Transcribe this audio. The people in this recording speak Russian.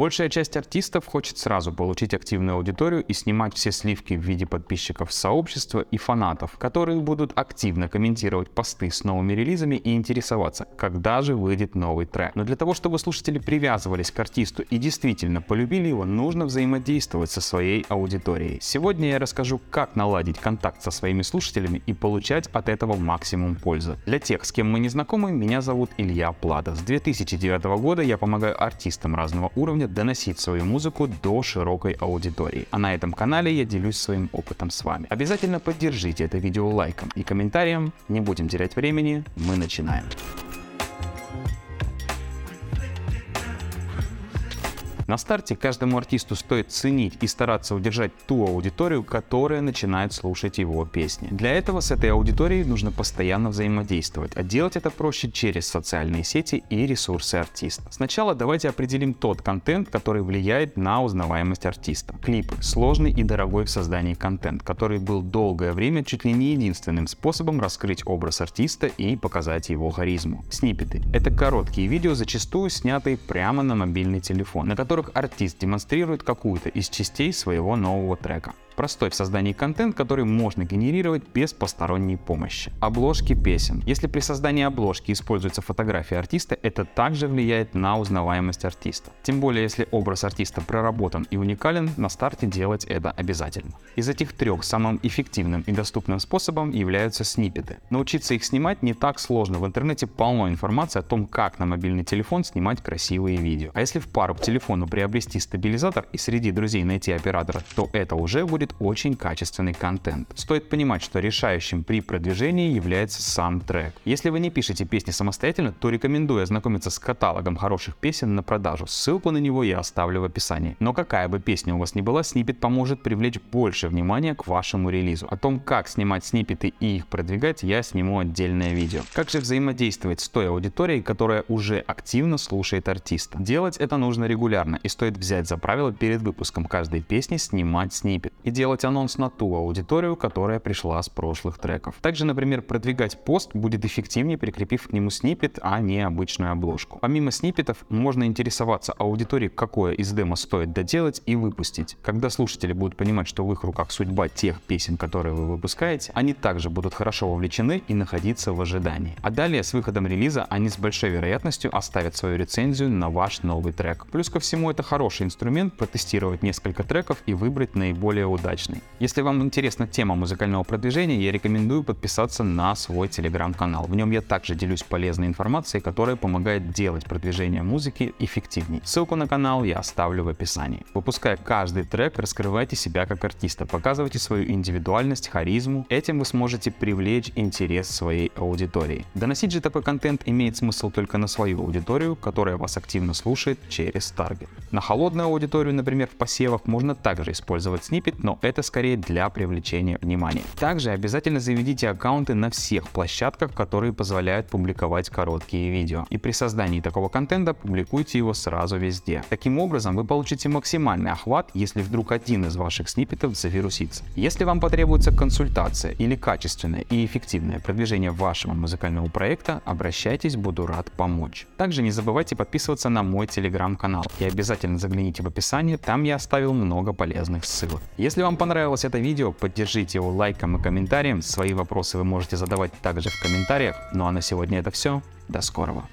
Большая часть артистов хочет сразу получить активную аудиторию и снимать все сливки в виде подписчиков сообщества и фанатов, которые будут активно комментировать посты с новыми релизами и интересоваться, когда же выйдет новый трек. Но для того, чтобы слушатели привязывались к артисту и действительно полюбили его, нужно взаимодействовать со своей аудиторией. Сегодня я расскажу, как наладить контакт со своими слушателями и получать от этого максимум пользы. Для тех, с кем мы не знакомы, меня зовут Илья Плата. С 2009 года я помогаю артистам разного уровня доносить свою музыку до широкой аудитории. А на этом канале я делюсь своим опытом с вами. Обязательно поддержите это видео лайком и комментарием. Не будем терять времени, мы начинаем. На старте каждому артисту стоит ценить и стараться удержать ту аудиторию, которая начинает слушать его песни. Для этого с этой аудиторией нужно постоянно взаимодействовать, а делать это проще через социальные сети и ресурсы артиста. Сначала давайте определим тот контент, который влияет на узнаваемость артиста. Клипы – сложный и дорогой в создании контент, который был долгое время чуть ли не единственным способом раскрыть образ артиста и показать его харизму. Сниппеты – это короткие видео, зачастую снятые прямо на мобильный телефон, на которых которых артист демонстрирует какую-то из частей своего нового трека простой в создании контент, который можно генерировать без посторонней помощи. Обложки песен. Если при создании обложки используется фотография артиста, это также влияет на узнаваемость артиста. Тем более, если образ артиста проработан и уникален, на старте делать это обязательно. Из этих трех самым эффективным и доступным способом являются сниппеты. Научиться их снимать не так сложно. В интернете полно информации о том, как на мобильный телефон снимать красивые видео. А если в пару к телефону приобрести стабилизатор и среди друзей найти оператора, то это уже будет будет очень качественный контент. Стоит понимать, что решающим при продвижении является сам трек. Если вы не пишете песни самостоятельно, то рекомендую ознакомиться с каталогом хороших песен на продажу. Ссылку на него я оставлю в описании. Но какая бы песня у вас ни была, снипет поможет привлечь больше внимания к вашему релизу. О том, как снимать снипеты и их продвигать, я сниму отдельное видео. Как же взаимодействовать с той аудиторией, которая уже активно слушает артиста? Делать это нужно регулярно и стоит взять за правило перед выпуском каждой песни снимать снипет. Делать анонс на ту аудиторию, которая пришла с прошлых треков. Также, например, продвигать пост будет эффективнее, прикрепив к нему снипет, а не обычную обложку. Помимо снипетов, можно интересоваться аудиторией, какое из демо стоит доделать и выпустить. Когда слушатели будут понимать, что в их руках судьба тех песен, которые вы выпускаете, они также будут хорошо вовлечены и находиться в ожидании. А далее, с выходом релиза, они с большой вероятностью оставят свою рецензию на ваш новый трек. Плюс ко всему, это хороший инструмент протестировать несколько треков и выбрать наиболее удачный удачный. Если вам интересна тема музыкального продвижения, я рекомендую подписаться на свой телеграм-канал. В нем я также делюсь полезной информацией, которая помогает делать продвижение музыки эффективней. Ссылку на канал я оставлю в описании. Выпуская каждый трек, раскрывайте себя как артиста, показывайте свою индивидуальность, харизму. Этим вы сможете привлечь интерес своей аудитории. Доносить же такой контент имеет смысл только на свою аудиторию, которая вас активно слушает через таргет. На холодную аудиторию, например, в посевах, можно также использовать сниппет, но это скорее для привлечения внимания. Также обязательно заведите аккаунты на всех площадках, которые позволяют публиковать короткие видео. И при создании такого контента публикуйте его сразу везде. Таким образом вы получите максимальный охват, если вдруг один из ваших сниппетов завирусится. Если вам потребуется консультация или качественное и эффективное продвижение вашего музыкального проекта, обращайтесь, буду рад помочь. Также не забывайте подписываться на мой телеграм-канал и обязательно загляните в описание, там я оставил много полезных ссылок. Если вам вам понравилось это видео, поддержите его лайком и комментарием. Свои вопросы вы можете задавать также в комментариях. Ну а на сегодня это все. До скорого.